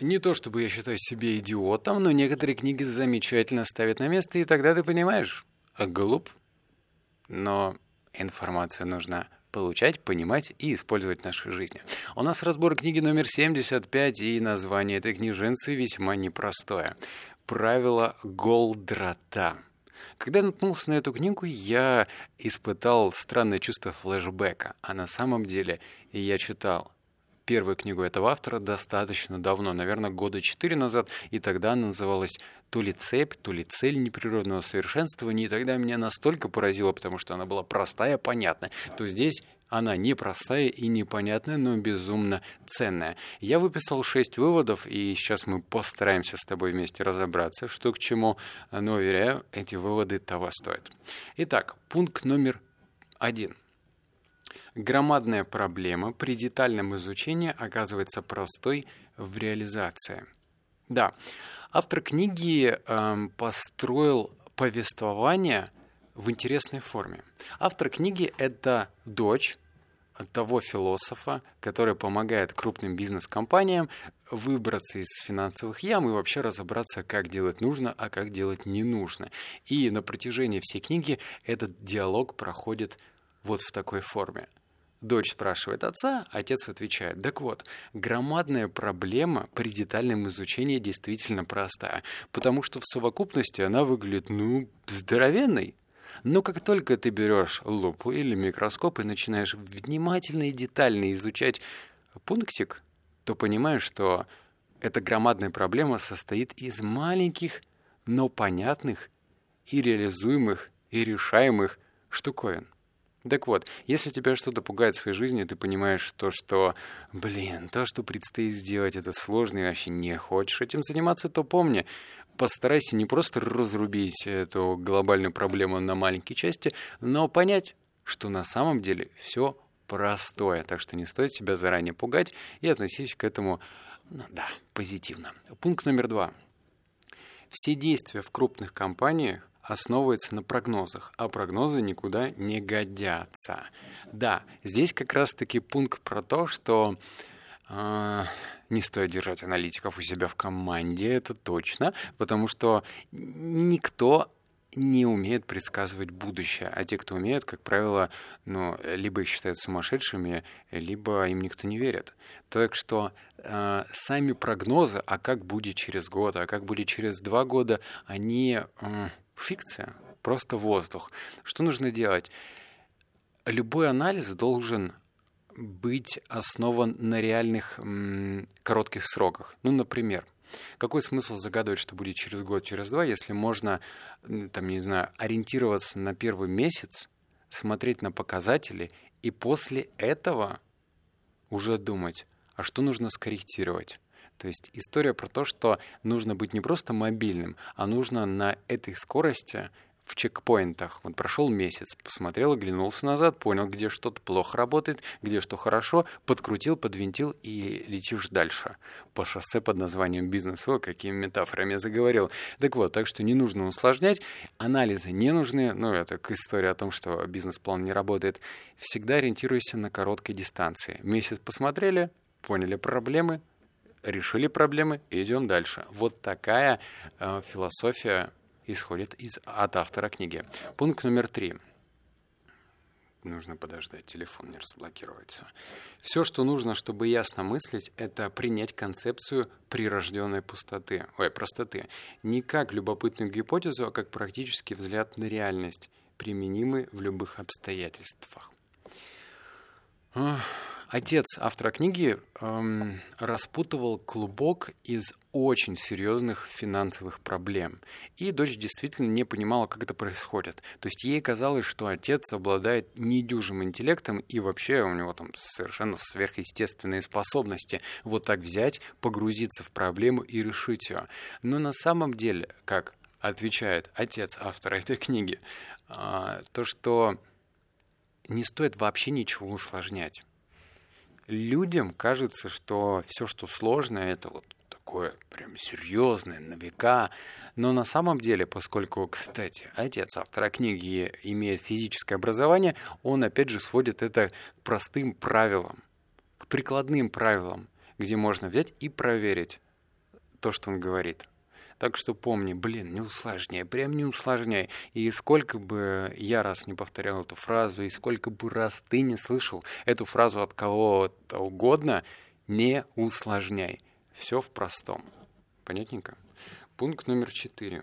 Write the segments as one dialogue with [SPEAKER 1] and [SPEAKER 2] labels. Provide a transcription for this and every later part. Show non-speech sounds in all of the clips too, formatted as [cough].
[SPEAKER 1] Не то чтобы я считаю себя идиотом, но некоторые книги замечательно ставят на место, и тогда ты понимаешь, а глуп. Но информацию нужно получать, понимать и использовать в нашей жизни. У нас разбор книги номер 75, и название этой книженцы весьма непростое. «Правило Голдрата». Когда наткнулся на эту книгу, я испытал странное чувство флешбека. А на самом деле я читал первую книгу этого автора достаточно давно, наверное, года четыре назад, и тогда она называлась то ли цепь, то ли цель непрерывного совершенствования, и тогда меня настолько поразило, потому что она была простая, понятная, то здесь она непростая и непонятная, но безумно ценная. Я выписал шесть выводов, и сейчас мы постараемся с тобой вместе разобраться, что к чему, но, уверяю, эти выводы того стоят. Итак, пункт номер один – Громадная проблема при детальном изучении оказывается простой в реализации. Да, автор книги э, построил повествование в интересной форме. Автор книги — это дочь того философа, который помогает крупным бизнес-компаниям выбраться из финансовых ям и вообще разобраться, как делать нужно, а как делать не нужно. И на протяжении всей книги этот диалог проходит вот в такой форме. Дочь спрашивает отца, отец отвечает. Так вот, громадная проблема при детальном изучении действительно простая, потому что в совокупности она выглядит, ну, здоровенной. Но как только ты берешь лупу или микроскоп и начинаешь внимательно и детально изучать пунктик, то понимаешь, что эта громадная проблема состоит из маленьких, но понятных и реализуемых и решаемых штуковин. Так вот, если тебя что-то пугает в своей жизни, ты понимаешь то, что, блин, то, что предстоит сделать, это сложно и вообще не хочешь этим заниматься, то помни, постарайся не просто разрубить эту глобальную проблему на маленькие части, но понять, что на самом деле все простое. Так что не стоит себя заранее пугать и относись к этому, ну да, позитивно. Пункт номер два. Все действия в крупных компаниях основывается на прогнозах, а прогнозы никуда не годятся. Да, здесь как раз-таки пункт про то, что э, не стоит держать аналитиков у себя в команде, это точно, потому что никто не умеет предсказывать будущее, а те, кто умеет, как правило, ну, либо их считают сумасшедшими, либо им никто не верит. Так что э, сами прогнозы, а как будет через год, а как будет через два года, они э, фикция, просто воздух. Что нужно делать? Любой анализ должен быть основан на реальных м, коротких сроках. Ну, например, какой смысл загадывать, что будет через год, через два, если можно, там, не знаю, ориентироваться на первый месяц, смотреть на показатели и после этого уже думать, а что нужно скорректировать? То есть история про то, что нужно быть не просто мобильным, а нужно на этой скорости в чекпоинтах. Вот прошел месяц, посмотрел, оглянулся назад, понял, где что-то плохо работает, где что хорошо, подкрутил, подвинтил и летишь дальше по шоссе под названием бизнес. О, какими метафорами я заговорил. Так вот, так что не нужно усложнять, анализы не нужны, ну, это к истории о том, что бизнес-план не работает. Всегда ориентируйся на короткой дистанции. Месяц посмотрели, поняли проблемы, решили проблемы, идем дальше. Вот такая э, философия исходит из, от автора книги. Пункт номер три. Нужно подождать, телефон не разблокируется. Все, что нужно, чтобы ясно мыслить, это принять концепцию прирожденной пустоты, ой, простоты. Не как любопытную гипотезу, а как практический взгляд на реальность, применимый в любых обстоятельствах. Отец автора книги эм, распутывал клубок из очень серьезных финансовых проблем. И дочь действительно не понимала, как это происходит. То есть ей казалось, что отец обладает недюжим интеллектом и вообще у него там совершенно сверхъестественные способности вот так взять, погрузиться в проблему и решить ее. Но на самом деле, как отвечает отец автора этой книги, э, то, что не стоит вообще ничего усложнять людям кажется, что все, что сложно, это вот такое прям серьезное, на века. Но на самом деле, поскольку, кстати, отец автора книги имеет физическое образование, он опять же сводит это к простым правилам, к прикладным правилам, где можно взять и проверить, то, что он говорит. Так что помни, блин, не усложняй, прям не усложняй. И сколько бы я раз не повторял эту фразу, и сколько бы раз ты не слышал эту фразу от кого-то угодно, не усложняй. Все в простом. Понятненько? Пункт номер четыре.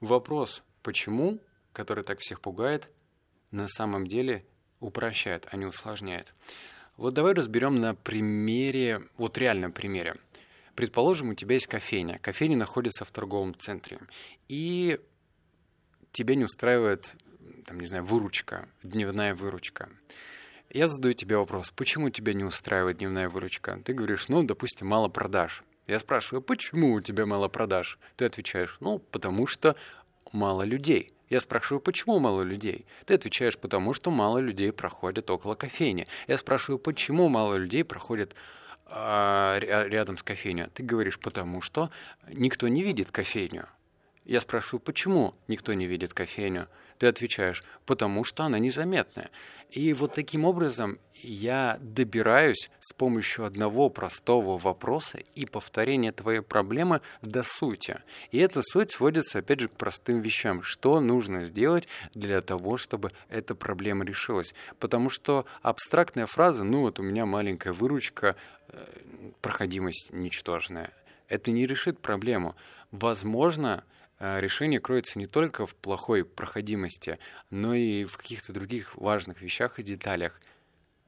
[SPEAKER 1] Вопрос «почему?», который так всех пугает, на самом деле упрощает, а не усложняет. Вот давай разберем на примере, вот реальном примере. Предположим, у тебя есть кофейня. Кофейня находится в торговом центре. И тебя не устраивает, там, не знаю, выручка, дневная выручка. Я задаю тебе вопрос, почему тебя не устраивает дневная выручка? Ты говоришь, ну, допустим, мало продаж. Я спрашиваю, почему у тебя мало продаж? Ты отвечаешь, ну, потому что мало людей. Я спрашиваю, почему мало людей? Ты отвечаешь, потому что мало людей проходят около кофейни. Я спрашиваю, почему мало людей проходят рядом с кофейней. Ты говоришь, потому что никто не видит кофейню. Я спрашиваю, почему никто не видит кофейню? Ты отвечаешь, потому что она незаметная. И вот таким образом я добираюсь с помощью одного простого вопроса и повторения твоей проблемы до сути. И эта суть сводится, опять же, к простым вещам. Что нужно сделать для того, чтобы эта проблема решилась? Потому что абстрактная фраза, ну вот у меня маленькая выручка, э, проходимость ничтожная, это не решит проблему. Возможно, решение кроется не только в плохой проходимости, но и в каких-то других важных вещах и деталях.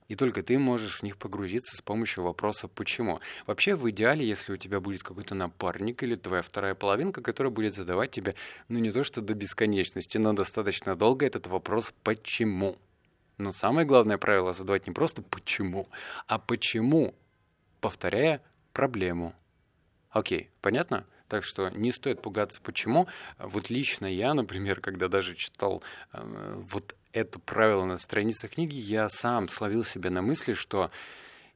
[SPEAKER 1] И только ты можешь в них погрузиться с помощью вопроса «почему?». Вообще, в идеале, если у тебя будет какой-то напарник или твоя вторая половинка, которая будет задавать тебе, ну не то что до бесконечности, но достаточно долго этот вопрос «почему?». Но самое главное правило задавать не просто «почему?», а «почему?», повторяя проблему. Окей, понятно? Так что не стоит пугаться. Почему? Вот лично я, например, когда даже читал э, вот это правило на страницах книги, я сам словил себя на мысли, что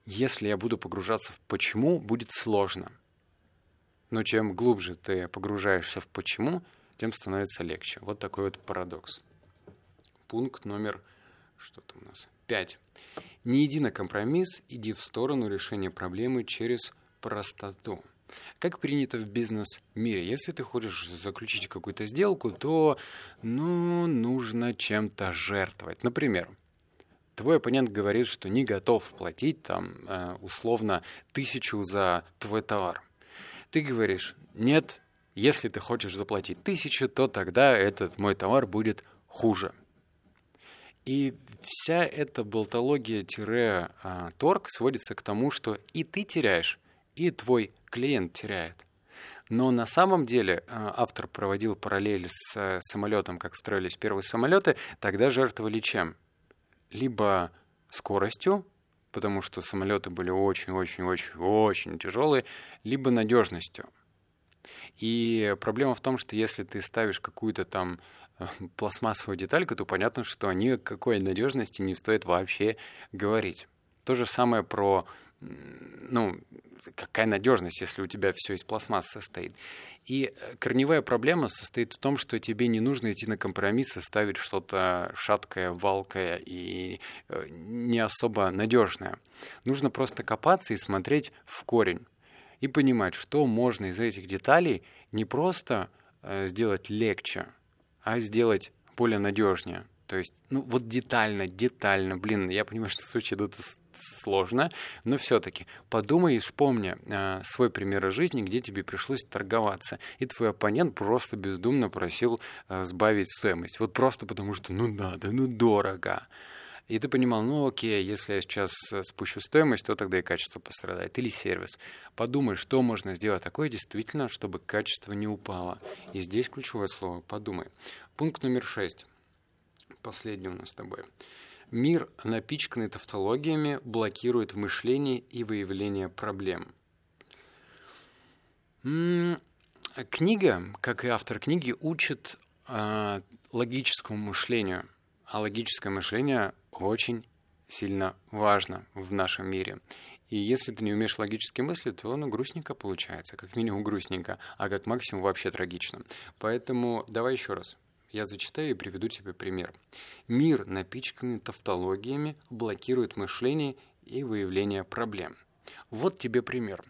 [SPEAKER 1] если я буду погружаться в почему, будет сложно. Но чем глубже ты погружаешься в почему, тем становится легче. Вот такой вот парадокс. Пункт номер что там у нас? Пять. Не иди на компромисс, иди в сторону решения проблемы через простоту. Как принято в бизнес-мире, если ты хочешь заключить какую-то сделку, то ну, нужно чем-то жертвовать. Например, твой оппонент говорит, что не готов платить там э, условно тысячу за твой товар. Ты говоришь, нет, если ты хочешь заплатить тысячу, то тогда этот мой товар будет хуже. И вся эта болтология-торг сводится к тому, что и ты теряешь, и твой клиент теряет. Но на самом деле э, автор проводил параллель с э, самолетом, как строились первые самолеты, тогда жертвовали чем? Либо скоростью, потому что самолеты были очень-очень-очень-очень тяжелые, либо надежностью. И проблема в том, что если ты ставишь какую-то там э, пластмассовую детальку, то понятно, что ни о какой надежности не стоит вообще говорить. То же самое про ну, какая надежность, если у тебя все из пластмассы состоит. И э, корневая проблема состоит в том, что тебе не нужно идти на компромисс и ставить что-то шаткое, валкое и э, не особо надежное. Нужно просто копаться и смотреть в корень и понимать, что можно из этих деталей не просто э, сделать легче, а сделать более надежнее. То есть, ну вот детально, детально, блин, я понимаю, [laughs] что звучит это сложно, но все-таки подумай и вспомни э, свой пример жизни, где тебе пришлось торговаться, и твой оппонент просто бездумно просил э, сбавить стоимость. Вот просто потому что, ну надо, ну дорого. И ты понимал, ну окей, если я сейчас э, спущу стоимость, то тогда и качество пострадает. Или сервис. Подумай, что можно сделать такое действительно, чтобы качество не упало. И здесь ключевое слово «подумай». Пункт номер шесть последний у нас с тобой. Мир, напичканный тавтологиями, блокирует мышление и выявление проблем. Книга, как и автор книги, учит э, логическому мышлению. А логическое мышление очень сильно важно в нашем мире. И если ты не умеешь логически мыслить, то ну, грустненько получается, как минимум грустненько, а как максимум вообще трагично. Поэтому давай еще раз. Я зачитаю и приведу тебе пример. Мир, напичканный тавтологиями, блокирует мышление и выявление проблем. Вот тебе пример.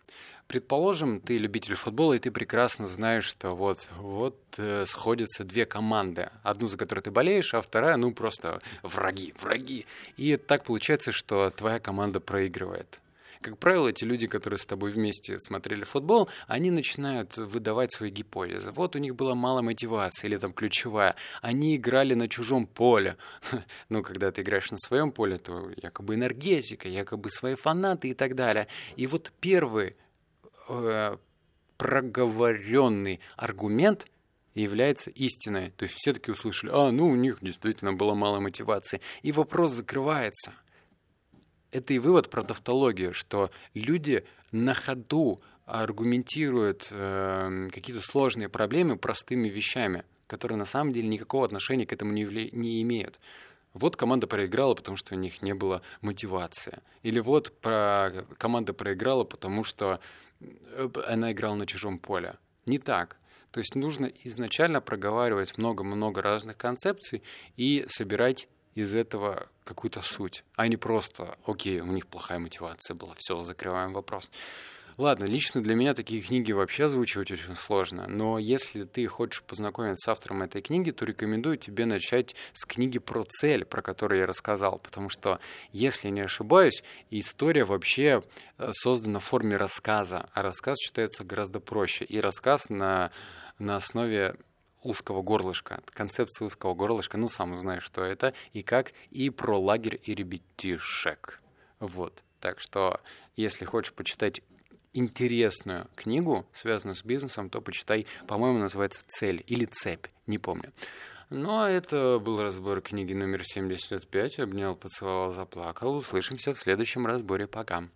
[SPEAKER 1] Предположим, ты любитель футбола, и ты прекрасно знаешь, что вот, вот э, сходятся две команды. Одну, за которую ты болеешь, а вторая, ну, просто враги, враги. И так получается, что твоя команда проигрывает. Как правило, эти люди, которые с тобой вместе смотрели футбол, они начинают выдавать свои гипотезы. Вот у них была мало мотивации, или там ключевая. Они играли на чужом поле. [laughs] Ну, когда ты играешь на своем поле, то якобы энергетика, якобы свои фанаты и так далее. И вот первый э, проговоренный аргумент является истиной. То есть все таки услышали, а, ну, у них действительно было мало мотивации. И вопрос закрывается – это и вывод про тавтологию, что люди на ходу аргументируют э, какие-то сложные проблемы простыми вещами, которые на самом деле никакого отношения к этому не, явля- не имеют. Вот команда проиграла, потому что у них не было мотивации. Или вот про... команда проиграла, потому что э, она играла на чужом поле. Не так. То есть нужно изначально проговаривать много-много разных концепций и собирать из этого какую-то суть, а не просто, окей, у них плохая мотивация была, все, закрываем вопрос. Ладно, лично для меня такие книги вообще озвучивать очень сложно, но если ты хочешь познакомиться с автором этой книги, то рекомендую тебе начать с книги про цель, про которую я рассказал, потому что, если не ошибаюсь, история вообще э, создана в форме рассказа, а рассказ читается гораздо проще, и рассказ на, на основе узкого горлышка, концепция узкого горлышка, ну, сам знаешь, что это, и как, и про лагерь и ребятишек. Вот. Так что, если хочешь почитать интересную книгу, связанную с бизнесом, то почитай, по-моему, называется «Цель» или «Цепь», не помню. Ну, а это был разбор книги номер 75. Обнял, поцеловал, заплакал. Услышимся в следующем разборе. Пока.